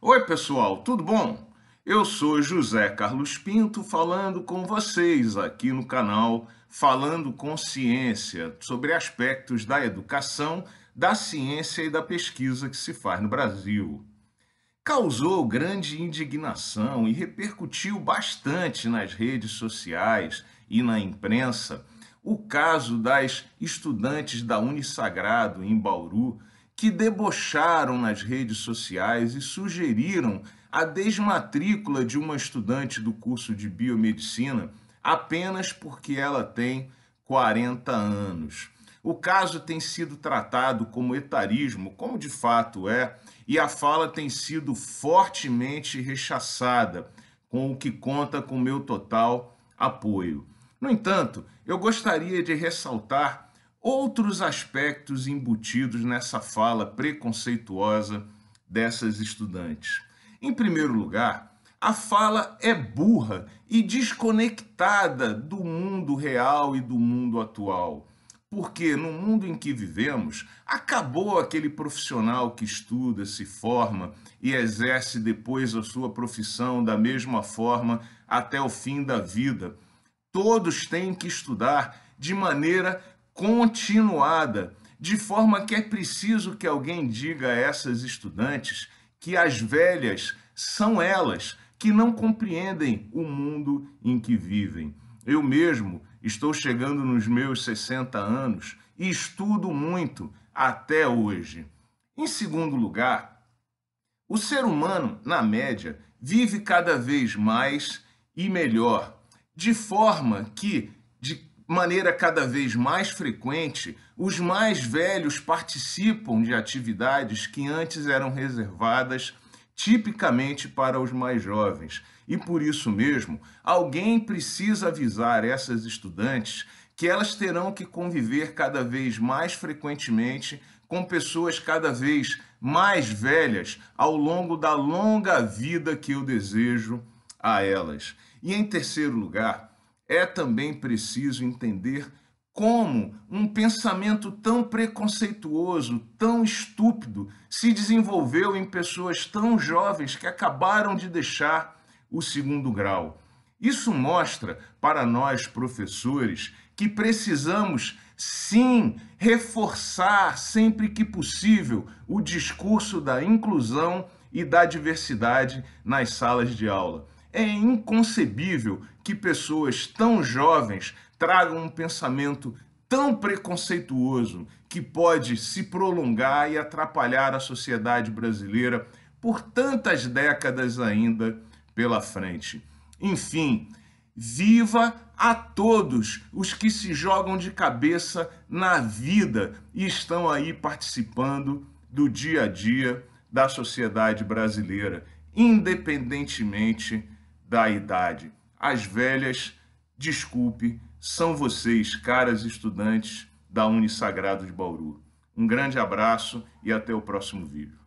Oi, pessoal, tudo bom? Eu sou José Carlos Pinto falando com vocês aqui no canal Falando com Ciência sobre aspectos da educação, da ciência e da pesquisa que se faz no Brasil. Causou grande indignação e repercutiu bastante nas redes sociais e na imprensa o caso das estudantes da Unisagrado em Bauru que debocharam nas redes sociais e sugeriram a desmatrícula de uma estudante do curso de biomedicina apenas porque ela tem 40 anos. O caso tem sido tratado como etarismo, como de fato é, e a fala tem sido fortemente rechaçada, com o que conta com meu total apoio. No entanto, eu gostaria de ressaltar outros aspectos embutidos nessa fala preconceituosa dessas estudantes. Em primeiro lugar, a fala é burra e desconectada do mundo real e do mundo atual. Porque no mundo em que vivemos, acabou aquele profissional que estuda, se forma e exerce depois a sua profissão da mesma forma até o fim da vida. Todos têm que estudar de maneira continuada, de forma que é preciso que alguém diga a essas estudantes que as velhas são elas que não compreendem o mundo em que vivem. Eu mesmo estou chegando nos meus 60 anos e estudo muito até hoje. Em segundo lugar, o ser humano, na média, vive cada vez mais e melhor, de forma que, de maneira cada vez mais frequente, os mais velhos participam de atividades que antes eram reservadas tipicamente para os mais jovens. E por isso mesmo, alguém precisa avisar essas estudantes que elas terão que conviver cada vez mais frequentemente com pessoas cada vez mais velhas ao longo da longa vida que eu desejo a elas. E em terceiro lugar, é também preciso entender como um pensamento tão preconceituoso, tão estúpido, se desenvolveu em pessoas tão jovens que acabaram de deixar o segundo grau. Isso mostra para nós, professores, que precisamos sim reforçar sempre que possível o discurso da inclusão e da diversidade nas salas de aula. É inconcebível que pessoas tão jovens tragam um pensamento tão preconceituoso que pode se prolongar e atrapalhar a sociedade brasileira por tantas décadas ainda pela frente. Enfim, viva a todos os que se jogam de cabeça na vida e estão aí participando do dia a dia da sociedade brasileira, independentemente da idade. As velhas, desculpe, são vocês, caras estudantes da Unisagrado de Bauru. Um grande abraço e até o próximo vídeo.